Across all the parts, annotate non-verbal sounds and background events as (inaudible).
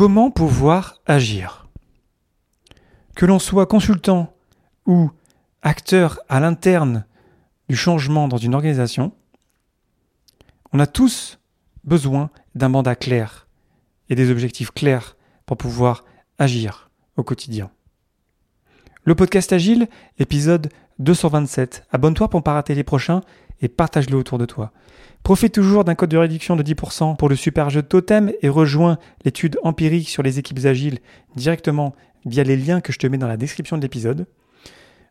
Comment pouvoir agir? Que l'on soit consultant ou acteur à l'interne du changement dans une organisation, on a tous besoin d'un mandat clair et des objectifs clairs pour pouvoir agir au quotidien. Le podcast Agile, épisode 227. Abonne-toi pour ne pas rater les prochains et partage-le autour de toi. Profite toujours d'un code de réduction de 10% pour le super jeu Totem et rejoins l'étude empirique sur les équipes agiles directement via les liens que je te mets dans la description de l'épisode.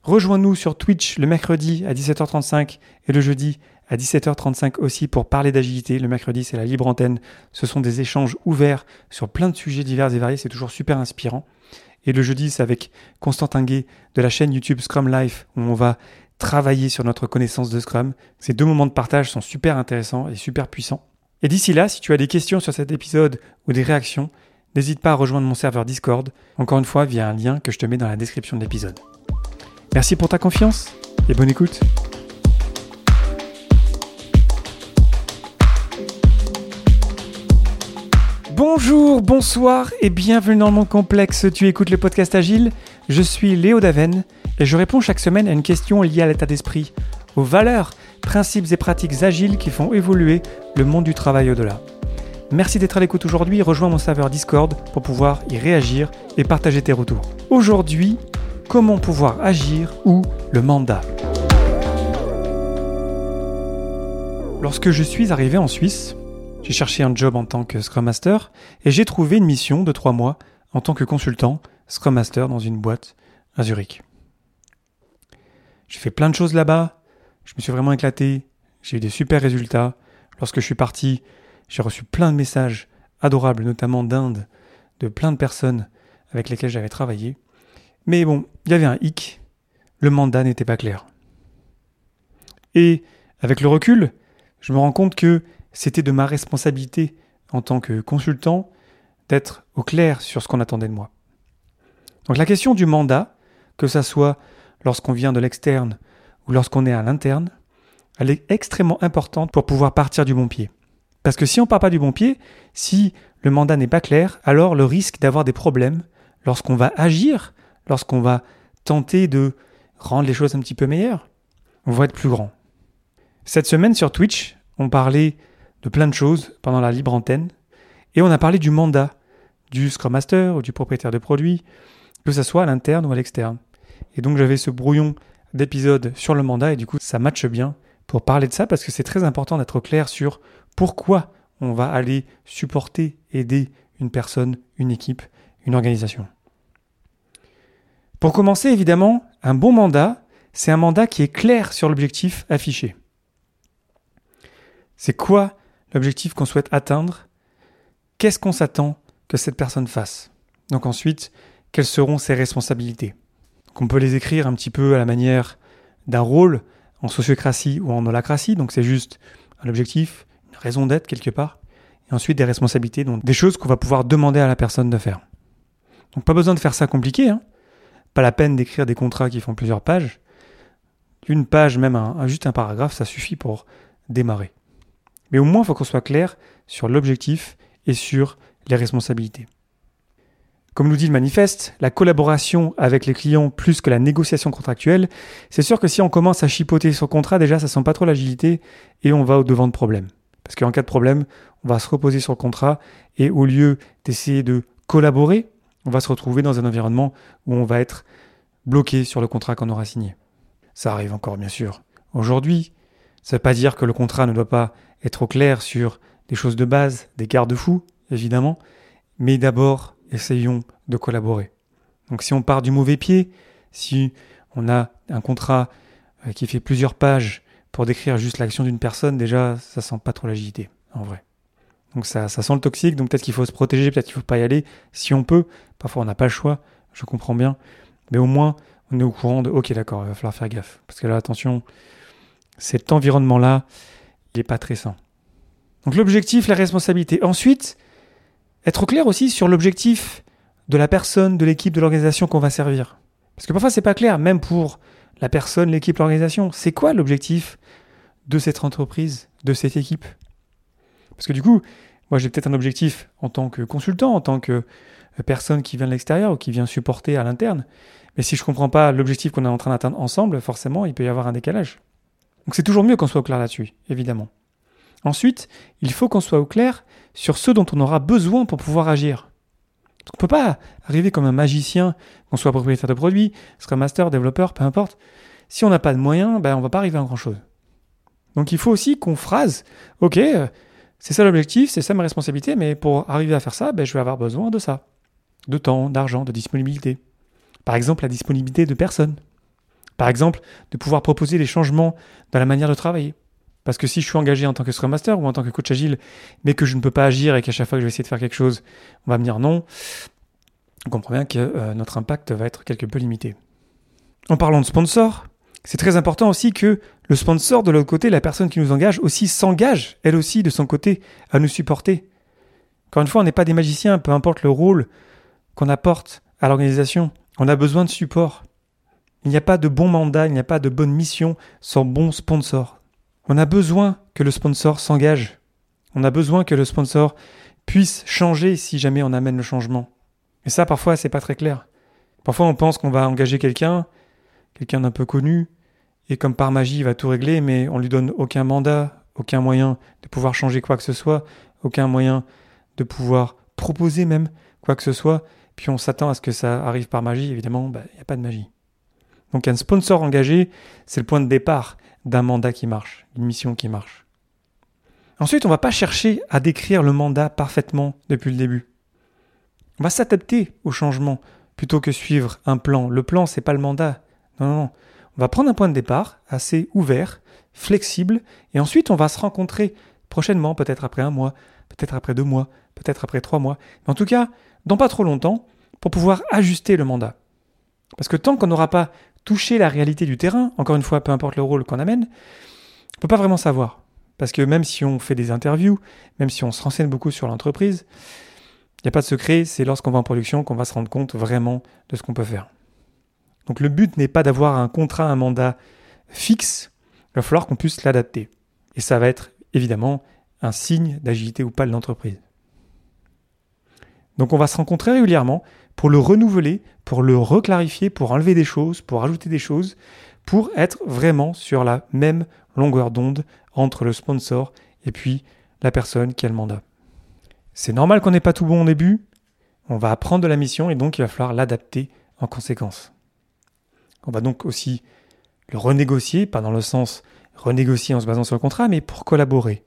Rejoins-nous sur Twitch le mercredi à 17h35 et le jeudi à 17h35 aussi pour parler d'agilité. Le mercredi, c'est la libre antenne. Ce sont des échanges ouverts sur plein de sujets divers et variés. C'est toujours super inspirant. Et le jeudi, c'est avec Constantin Gay de la chaîne YouTube Scrum Life où on va travailler sur notre connaissance de Scrum. Ces deux moments de partage sont super intéressants et super puissants. Et d'ici là, si tu as des questions sur cet épisode ou des réactions, n'hésite pas à rejoindre mon serveur Discord, encore une fois via un lien que je te mets dans la description de l'épisode. Merci pour ta confiance et bonne écoute. Bonjour, bonsoir et bienvenue dans le monde complexe. Tu écoutes le podcast Agile. Je suis Léo Daven et je réponds chaque semaine à une question liée à l'état d'esprit, aux valeurs, principes et pratiques agiles qui font évoluer le monde du travail au-delà. Merci d'être à l'écoute aujourd'hui. Rejoins mon serveur Discord pour pouvoir y réagir et partager tes retours. Aujourd'hui, comment pouvoir agir ou le mandat? Lorsque je suis arrivé en Suisse, j'ai cherché un job en tant que Scrum Master et j'ai trouvé une mission de trois mois en tant que consultant Scrum Master dans une boîte à Zurich. J'ai fait plein de choses là-bas, je me suis vraiment éclaté, j'ai eu des super résultats. Lorsque je suis parti, j'ai reçu plein de messages adorables, notamment d'Inde, de plein de personnes avec lesquelles j'avais travaillé. Mais bon, il y avait un hic, le mandat n'était pas clair. Et avec le recul, je me rends compte que c'était de ma responsabilité en tant que consultant d'être au clair sur ce qu'on attendait de moi. Donc la question du mandat, que ça soit lorsqu'on vient de l'externe ou lorsqu'on est à l'interne, elle est extrêmement importante pour pouvoir partir du bon pied. Parce que si on ne part pas du bon pied, si le mandat n'est pas clair, alors le risque d'avoir des problèmes lorsqu'on va agir lorsqu'on va tenter de rendre les choses un petit peu meilleures, on va être plus grand. Cette semaine sur Twitch, on parlait de plein de choses pendant la libre antenne, et on a parlé du mandat du Scrum Master ou du propriétaire de produit, que ce soit à l'interne ou à l'externe. Et donc j'avais ce brouillon d'épisodes sur le mandat, et du coup ça matche bien pour parler de ça, parce que c'est très important d'être clair sur pourquoi on va aller supporter, aider une personne, une équipe, une organisation. Pour commencer, évidemment, un bon mandat, c'est un mandat qui est clair sur l'objectif affiché. C'est quoi l'objectif qu'on souhaite atteindre? Qu'est-ce qu'on s'attend que cette personne fasse? Donc ensuite, quelles seront ses responsabilités On peut les écrire un petit peu à la manière d'un rôle en sociocratie ou en holacratie, donc c'est juste un objectif, une raison d'être quelque part, et ensuite des responsabilités, donc des choses qu'on va pouvoir demander à la personne de faire. Donc pas besoin de faire ça compliqué, hein pas la peine d'écrire des contrats qui font plusieurs pages. Une page, même un, juste un paragraphe, ça suffit pour démarrer. Mais au moins, il faut qu'on soit clair sur l'objectif et sur les responsabilités. Comme nous dit le manifeste, la collaboration avec les clients plus que la négociation contractuelle, c'est sûr que si on commence à chipoter son contrat, déjà ça sent pas trop l'agilité et on va au devant de problème. Parce qu'en cas de problème, on va se reposer sur le contrat et au lieu d'essayer de collaborer, on va se retrouver dans un environnement où on va être bloqué sur le contrat qu'on aura signé. Ça arrive encore, bien sûr. Aujourd'hui, ça ne veut pas dire que le contrat ne doit pas être au clair sur des choses de base, des garde-fous, évidemment, mais d'abord, essayons de collaborer. Donc si on part du mauvais pied, si on a un contrat euh, qui fait plusieurs pages pour décrire juste l'action d'une personne, déjà, ça sent pas trop l'agilité, en vrai. Donc ça, sent le toxique, donc peut-être qu'il faut se protéger, peut-être qu'il faut pas y aller, si on peut. Parfois on n'a pas le choix, je comprends bien. Mais au moins, on est au courant de ok d'accord, il va falloir faire gaffe. Parce que là, attention, cet environnement-là, il n'est pas très sain. Donc l'objectif, la responsabilité. Ensuite, être clair aussi sur l'objectif de la personne, de l'équipe, de l'organisation qu'on va servir. Parce que parfois c'est pas clair, même pour la personne, l'équipe, l'organisation. C'est quoi l'objectif de cette entreprise, de cette équipe? Parce que du coup, Moi, j'ai peut-être un objectif en tant que consultant, en tant que personne qui vient de l'extérieur ou qui vient supporter à l'interne. Mais si je ne comprends pas l'objectif qu'on est en train d'atteindre ensemble, forcément, il peut y avoir un décalage. Donc c'est toujours mieux qu'on soit clair là-dessus, évidemment. Ensuite, il faut qu'on soit au clair sur ce dont on aura besoin pour pouvoir agir. on ne peut pas arriver comme un magicien, qu'on soit propriétaire de produit, Scrum Master, développeur, peu importe. Si on n'a pas de moyens, ben on va pas arriver à grand-chose. Donc il faut aussi qu'on phrase, ok, euh, c'est ça l'objectif, c'est ça ma responsabilité, mais pour arriver à faire ça, ben, je vais avoir besoin de ça. De temps, d'argent, de disponibilité. Par exemple, la disponibilité de personnes. Par exemple, de pouvoir proposer des changements dans la manière de travailler. Parce que si je suis engagé en tant que Scrum Master ou en tant que coach agile, mais que je ne peux pas agir et qu'à chaque fois que je vais essayer de faire quelque chose, on va me dire non, on comprend bien que euh, notre impact va être quelque peu limité. En parlant de sponsor, c'est très important aussi que le sponsor de l'autre côté, la personne qui nous engage, aussi s'engage, elle aussi, de son côté, à nous supporter. Encore une fois, on n'est pas des magiciens, peu importe le rôle qu'on apporte à l'organisation. On a besoin de support. Il n'y a pas de bon mandat, il n'y a pas de bonne mission sans bon sponsor. On a besoin que le sponsor s'engage. On a besoin que le sponsor puisse changer si jamais on amène le changement. Et ça, parfois, c'est pas très clair. Parfois, on pense qu'on va engager quelqu'un, quelqu'un d'un peu connu, et comme par magie, il va tout régler, mais on lui donne aucun mandat, aucun moyen de pouvoir changer quoi que ce soit, aucun moyen de pouvoir proposer même quoi que ce soit, puis on s'attend à ce que ça arrive par magie, évidemment, bah, il n'y a pas de magie. Donc un sponsor engagé, c'est le point de départ d'un mandat qui marche, d'une mission qui marche. Ensuite, on ne va pas chercher à décrire le mandat parfaitement depuis le début. On va s'adapter au changement plutôt que suivre un plan. Le plan, c'est pas le mandat. Non, non, non. On va prendre un point de départ assez ouvert, flexible, et ensuite on va se rencontrer prochainement, peut-être après un mois, peut-être après deux mois, peut-être après trois mois, en tout cas, dans pas trop longtemps, pour pouvoir ajuster le mandat. Parce que tant qu'on n'aura pas touché la réalité du terrain, encore une fois, peu importe le rôle qu'on amène, on ne peut pas vraiment savoir. Parce que même si on fait des interviews, même si on se renseigne beaucoup sur l'entreprise, il n'y a pas de secret, c'est lorsqu'on va en production qu'on va se rendre compte vraiment de ce qu'on peut faire. Donc le but n'est pas d'avoir un contrat, un mandat fixe, il va falloir qu'on puisse l'adapter. Et ça va être évidemment un signe d'agilité ou pas de l'entreprise. Donc on va se rencontrer régulièrement pour le renouveler, pour le reclarifier, pour enlever des choses, pour ajouter des choses, pour être vraiment sur la même longueur d'onde entre le sponsor et puis la personne qui a le mandat. C'est normal qu'on n'ait pas tout bon au début, on va apprendre de la mission et donc il va falloir l'adapter en conséquence. On va donc aussi le renégocier, pas dans le sens renégocier en se basant sur le contrat, mais pour collaborer.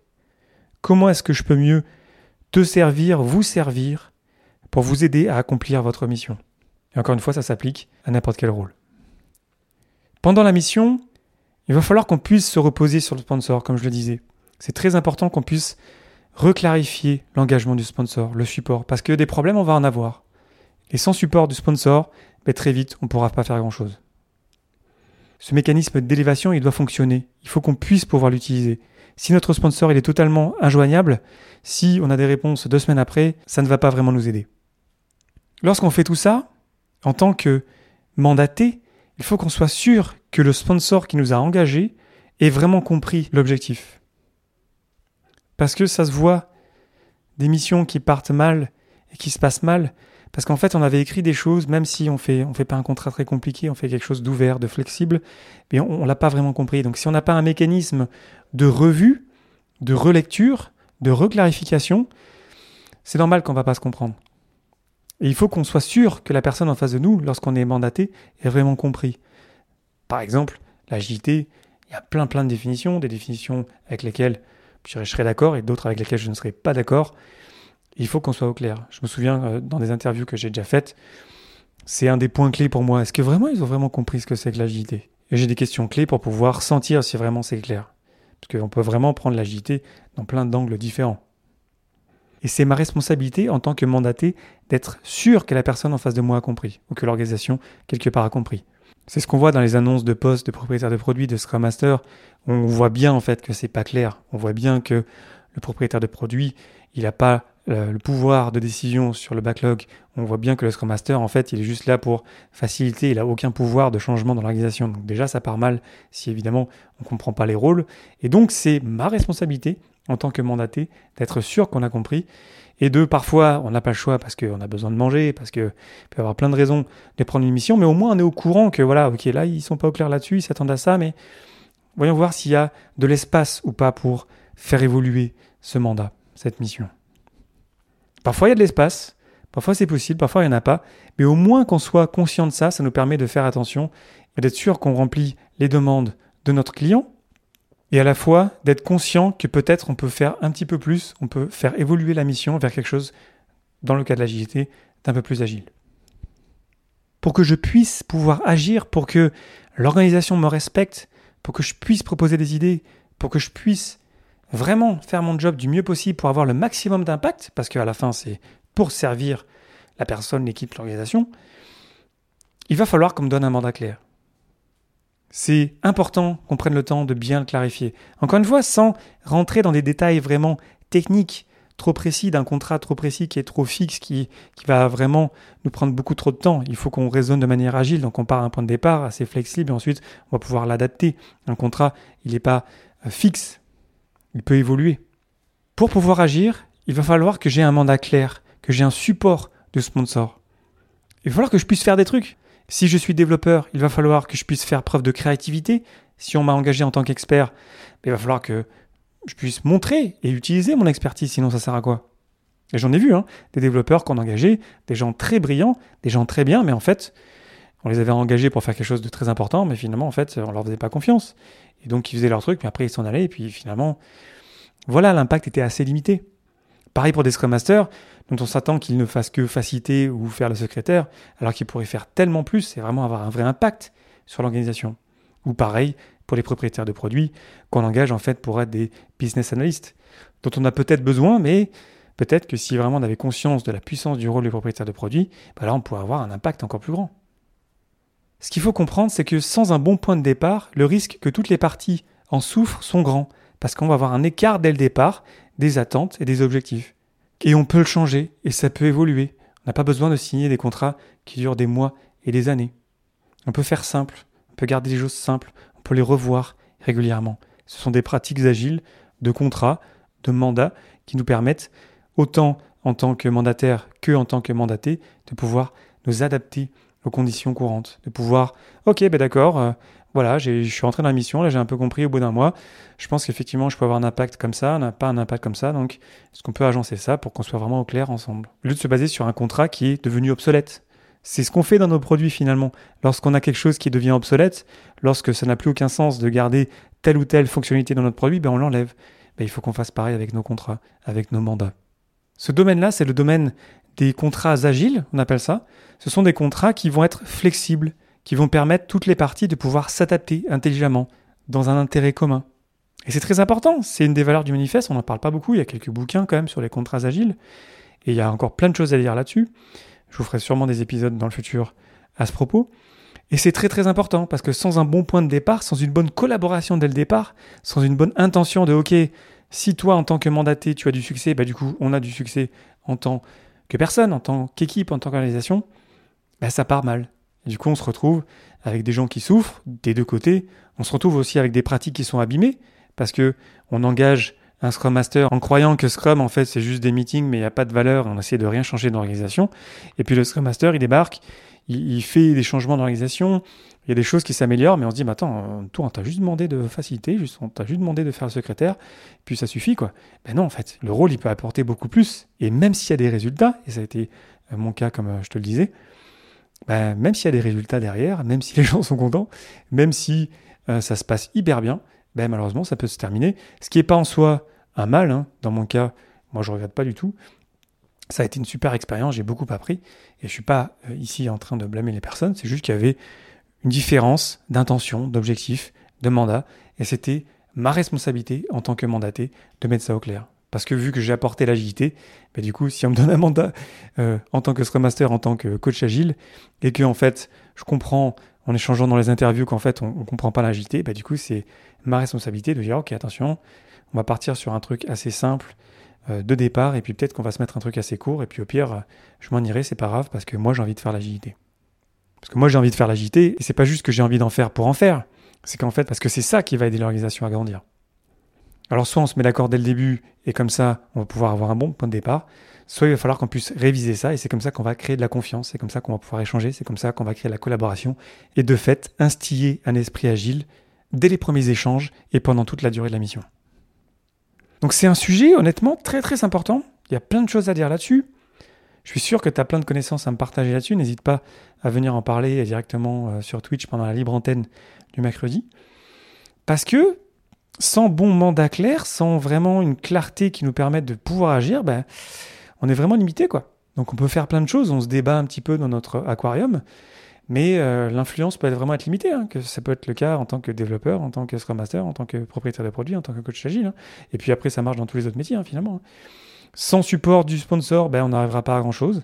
Comment est-ce que je peux mieux te servir, vous servir, pour vous aider à accomplir votre mission Et encore une fois, ça s'applique à n'importe quel rôle. Pendant la mission, il va falloir qu'on puisse se reposer sur le sponsor, comme je le disais. C'est très important qu'on puisse reclarifier l'engagement du sponsor, le support, parce que des problèmes, on va en avoir. Et sans support du sponsor, ben, très vite, on ne pourra pas faire grand-chose ce mécanisme d'élévation, il doit fonctionner. Il faut qu'on puisse pouvoir l'utiliser. Si notre sponsor est totalement injoignable, si on a des réponses deux semaines après, ça ne va pas vraiment nous aider. Lorsqu'on fait tout ça, en tant que mandaté, il faut qu'on soit sûr que le sponsor qui nous a engagés ait vraiment compris l'objectif. Parce que ça se voit, des missions qui partent mal et qui se passent mal, parce qu'en fait, on avait écrit des choses, même si on fait, on fait pas un contrat très compliqué, on fait quelque chose d'ouvert, de flexible, mais on, ne l'a pas vraiment compris. Donc, si on n'a pas un mécanisme de revue, de relecture, de reclarification, c'est normal qu'on va pas se comprendre. Et il faut qu'on soit sûr que la personne en face de nous, lorsqu'on est mandaté, ait vraiment compris. Par exemple, l'agilité, il y a plein plein de définitions, des définitions avec lesquelles je serais d'accord et d'autres avec lesquelles je ne serais pas d'accord. Il faut qu'on soit au clair. Je me souviens euh, dans des interviews que j'ai déjà faites, c'est un des points clés pour moi. Est-ce que vraiment ils ont vraiment compris ce que c'est que l'agilité? Et j'ai des questions clés pour pouvoir sentir si vraiment c'est clair. Parce qu'on peut vraiment prendre l'agilité dans plein d'angles différents. Et c'est ma responsabilité en tant que mandaté d'être sûr que la personne en face de moi a compris, ou que l'organisation quelque part a compris. C'est ce qu'on voit dans les annonces de postes de propriétaires de produits, de Scrum Master. On voit bien en fait que c'est pas clair. On voit bien que le propriétaire de produit, il n'a pas le pouvoir de décision sur le backlog, on voit bien que le Scrum Master, en fait, il est juste là pour faciliter, il n'a aucun pouvoir de changement dans l'organisation. Donc déjà, ça part mal si évidemment on ne comprend pas les rôles. Et donc, c'est ma responsabilité en tant que mandaté, d'être sûr qu'on a compris. Et deux, parfois, on n'a pas le choix parce qu'on a besoin de manger, parce qu'il peut y avoir plein de raisons de prendre une mission, mais au moins on est au courant que voilà, ok, là, ils sont pas au clair là-dessus, ils s'attendent à ça, mais voyons voir s'il y a de l'espace ou pas pour faire évoluer ce mandat, cette mission. Parfois, il y a de l'espace, parfois c'est possible, parfois il n'y en a pas, mais au moins qu'on soit conscient de ça, ça nous permet de faire attention et d'être sûr qu'on remplit les demandes de notre client, et à la fois d'être conscient que peut-être on peut faire un petit peu plus, on peut faire évoluer la mission vers quelque chose, dans le cas de l'agilité, d'un peu plus agile. Pour que je puisse pouvoir agir, pour que l'organisation me respecte, pour que je puisse proposer des idées, pour que je puisse vraiment faire mon job du mieux possible pour avoir le maximum d'impact, parce qu'à la fin c'est pour servir la personne, l'équipe, l'organisation, il va falloir qu'on me donne un mandat clair. C'est important qu'on prenne le temps de bien le clarifier. Encore une fois, sans rentrer dans des détails vraiment techniques, trop précis, d'un contrat trop précis qui est trop fixe, qui, qui va vraiment nous prendre beaucoup trop de temps. Il faut qu'on raisonne de manière agile, donc on part à un point de départ assez flexible et ensuite on va pouvoir l'adapter. Un contrat, il n'est pas euh, fixe, il peut évoluer. Pour pouvoir agir, il va falloir que j'ai un mandat clair, que j'ai un support de sponsor. Il va falloir que je puisse faire des trucs. Si je suis développeur, il va falloir que je puisse faire preuve de créativité. Si on m'a engagé en tant qu'expert, ben, il va falloir que je puisse montrer et utiliser mon expertise, sinon ça sert à quoi? Et j'en ai vu, hein, des développeurs qu'on engagés, des gens très brillants, des gens très bien, mais en fait, on les avait engagés pour faire quelque chose de très important, mais finalement, en fait, on leur faisait pas confiance. Et donc, ils faisaient leur truc, mais après, ils s'en allaient, et puis finalement, voilà, l'impact était assez limité. Pareil pour des Scrum Masters, dont on s'attend qu'ils ne fassent que faciliter ou faire le secrétaire, alors qu'ils pourraient faire tellement plus c'est vraiment avoir un vrai impact sur l'organisation. Ou pareil pour les propriétaires de produits, qu'on engage en fait pour être des business analysts, dont on a peut-être besoin, mais peut-être que si vraiment on avait conscience de la puissance du rôle des propriétaires de produits, bah là on pourrait avoir un impact encore plus grand. Ce qu'il faut comprendre, c'est que sans un bon point de départ, le risque que toutes les parties en souffrent sont grands, parce qu'on va avoir un écart dès le départ des attentes et des objectifs. Et on peut le changer, et ça peut évoluer. On n'a pas besoin de signer des contrats qui durent des mois et des années. On peut faire simple, on peut garder des choses simples, on peut les revoir régulièrement. Ce sont des pratiques agiles de contrats, de mandats, qui nous permettent, autant en tant que mandataire que en tant que mandaté, de pouvoir nous adapter aux conditions courantes, de pouvoir, ok, ben d'accord, euh, voilà, je suis rentré dans la mission, là j'ai un peu compris au bout d'un mois. Je pense qu'effectivement je peux avoir un impact comme ça, n'a pas un impact comme ça, donc est-ce qu'on peut agencer ça pour qu'on soit vraiment au clair ensemble? Au lieu de se baser sur un contrat qui est devenu obsolète. C'est ce qu'on fait dans nos produits finalement. Lorsqu'on a quelque chose qui devient obsolète, lorsque ça n'a plus aucun sens de garder telle ou telle fonctionnalité dans notre produit, ben on l'enlève. Ben il faut qu'on fasse pareil avec nos contrats, avec nos mandats. Ce domaine-là, c'est le domaine des contrats agiles, on appelle ça. Ce sont des contrats qui vont être flexibles, qui vont permettre toutes les parties de pouvoir s'adapter intelligemment dans un intérêt commun. Et c'est très important, c'est une des valeurs du manifeste, on n'en parle pas beaucoup, il y a quelques bouquins quand même sur les contrats agiles, et il y a encore plein de choses à dire là-dessus. Je vous ferai sûrement des épisodes dans le futur à ce propos. Et c'est très très important, parce que sans un bon point de départ, sans une bonne collaboration dès le départ, sans une bonne intention de OK, si toi en tant que mandaté tu as du succès, bah du coup on a du succès en tant que personne, en tant qu'équipe, en tant qu'organisation, bah ça part mal du coup, on se retrouve avec des gens qui souffrent des deux côtés. On se retrouve aussi avec des pratiques qui sont abîmées parce que on engage un Scrum Master en croyant que Scrum, en fait, c'est juste des meetings, mais il n'y a pas de valeur, on essaie de rien changer dans l'organisation. Et puis le Scrum Master, il débarque, il, fait des changements d'organisation, il y a des choses qui s'améliorent, mais on se dit, mais attends, toi, on t'a juste demandé de faciliter, on t'a juste demandé de faire le secrétaire, puis ça suffit, quoi. Ben non, en fait, le rôle, il peut apporter beaucoup plus. Et même s'il y a des résultats, et ça a été mon cas, comme je te le disais, bah, même s'il y a des résultats derrière, même si les (laughs) gens sont contents, même si euh, ça se passe hyper bien, ben malheureusement, ça peut se terminer. Ce qui n'est pas en soi un mal, hein. dans mon cas, moi je ne regrette pas du tout. Ça a été une super expérience, j'ai beaucoup appris, et je ne suis pas euh, ici en train de blâmer les personnes, c'est juste qu'il y avait une différence d'intention, d'objectif, de mandat, et c'était ma responsabilité en tant que mandaté de mettre ça au clair. Parce que vu que j'ai apporté l'agilité, bah, du coup, si on me donne un mandat euh, en tant que Scrum Master, en tant que coach agile, et que en fait, je comprends en échangeant dans les interviews qu'en fait, on ne comprend pas l'agilité, bah, du coup, c'est ma responsabilité de dire, ok, attention, on va partir sur un truc assez simple euh, de départ, et puis peut-être qu'on va se mettre un truc assez court, et puis au pire, je m'en irai, c'est pas grave, parce que moi, j'ai envie de faire l'agilité. Parce que moi, j'ai envie de faire l'agilité, et c'est pas juste que j'ai envie d'en faire pour en faire, c'est qu'en fait, parce que c'est ça qui va aider l'organisation à grandir. Alors soit on se met d'accord dès le début et comme ça on va pouvoir avoir un bon point de départ, soit il va falloir qu'on puisse réviser ça et c'est comme ça qu'on va créer de la confiance, c'est comme ça qu'on va pouvoir échanger, c'est comme ça qu'on va créer la collaboration et de fait instiller un esprit agile dès les premiers échanges et pendant toute la durée de la mission. Donc c'est un sujet honnêtement très très important, il y a plein de choses à dire là-dessus. Je suis sûr que tu as plein de connaissances à me partager là-dessus, n'hésite pas à venir en parler directement euh, sur Twitch pendant la libre antenne du mercredi. Parce que sans bon mandat clair, sans vraiment une clarté qui nous permette de pouvoir agir, ben, on est vraiment limité. quoi. Donc on peut faire plein de choses, on se débat un petit peu dans notre aquarium, mais euh, l'influence peut vraiment être limitée. Hein, ça peut être le cas en tant que développeur, en tant que Scrum Master, en tant que propriétaire de produit, en tant que coach agile. Hein. Et puis après, ça marche dans tous les autres métiers, hein, finalement. Sans support du sponsor, ben, on n'arrivera pas à grand-chose.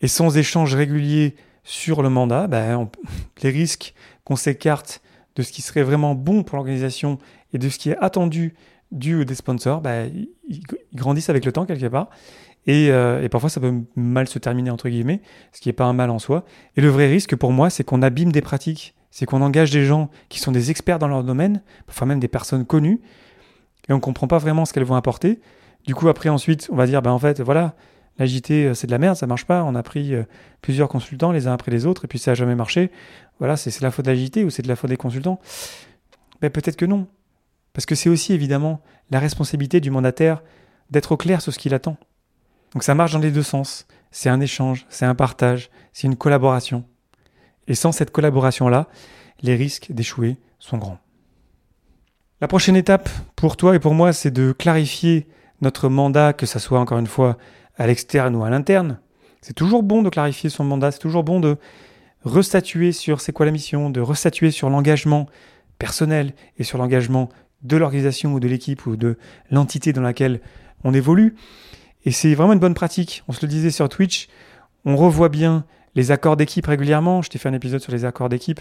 Et sans échange régulier sur le mandat, ben, (laughs) les risques qu'on s'écarte de ce qui serait vraiment bon pour l'organisation et de ce qui est attendu du des sponsors, bah, ils, grandissent avec le temps quelque part. Et, euh, et, parfois, ça peut mal se terminer, entre guillemets, ce qui n'est pas un mal en soi. Et le vrai risque pour moi, c'est qu'on abîme des pratiques. C'est qu'on engage des gens qui sont des experts dans leur domaine, parfois même des personnes connues, et on ne comprend pas vraiment ce qu'elles vont apporter. Du coup, après, ensuite, on va dire, ben, en fait, voilà, l'agité, euh, c'est de la merde, ça marche pas. On a pris euh, plusieurs consultants les uns après les autres, et puis ça n'a jamais marché. Voilà, c'est la faute de l'agité ou c'est de la faute des consultants? Ben, Peut-être que non. Parce que c'est aussi évidemment la responsabilité du mandataire d'être au clair sur ce qu'il attend. Donc ça marche dans les deux sens. C'est un échange, c'est un partage, c'est une collaboration. Et sans cette collaboration-là, les risques d'échouer sont grands. La prochaine étape pour toi et pour moi, c'est de clarifier notre mandat, que ce soit encore une fois à l'externe ou à l'interne. C'est toujours bon de clarifier son mandat, c'est toujours bon de restatuer sur c'est quoi la mission, de restatuer sur l'engagement personnel et sur l'engagement de l'organisation ou de l'équipe ou de l'entité dans laquelle on évolue. Et c'est vraiment une bonne pratique. On se le disait sur Twitch, on revoit bien les accords d'équipe régulièrement. Je t'ai fait un épisode sur les accords d'équipe.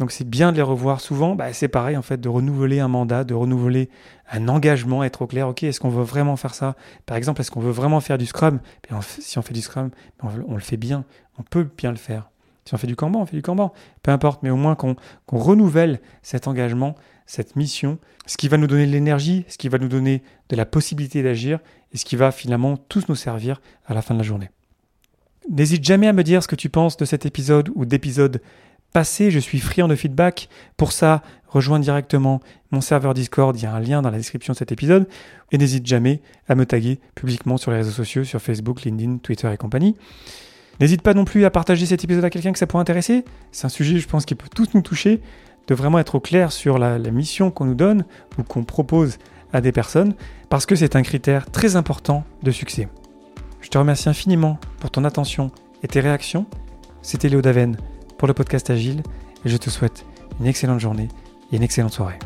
Donc c'est bien de les revoir souvent. Bah, c'est pareil en fait de renouveler un mandat, de renouveler un engagement, être au clair. Ok, est-ce qu'on veut vraiment faire ça? Par exemple, est-ce qu'on veut vraiment faire du Scrum? Si on fait du Scrum, on le fait bien. On peut bien le faire. Si on fait du Kanban, on fait du Kanban. Peu importe, mais au moins qu'on renouvelle cet engagement, cette mission, ce qui va nous donner de l'énergie, ce qui va nous donner de la possibilité d'agir et ce qui va finalement tous nous servir à la fin de la journée. N'hésite jamais à me dire ce que tu penses de cet épisode ou d'épisodes passés. Je suis friand de feedback. Pour ça, rejoins directement mon serveur Discord. Il y a un lien dans la description de cet épisode. Et n'hésite jamais à me taguer publiquement sur les réseaux sociaux, sur Facebook, LinkedIn, Twitter et compagnie. N'hésite pas non plus à partager cet épisode à quelqu'un que ça pourrait intéresser. C'est un sujet, je pense, qui peut tous nous toucher, de vraiment être au clair sur la, mission qu'on nous donne ou qu'on propose à des personnes, parce que c'est un critère très important de succès. Je te remercie infiniment pour ton attention et tes réactions. C'était Léo Daven pour le podcast Agile et je te souhaite une excellente journée et une excellente soirée.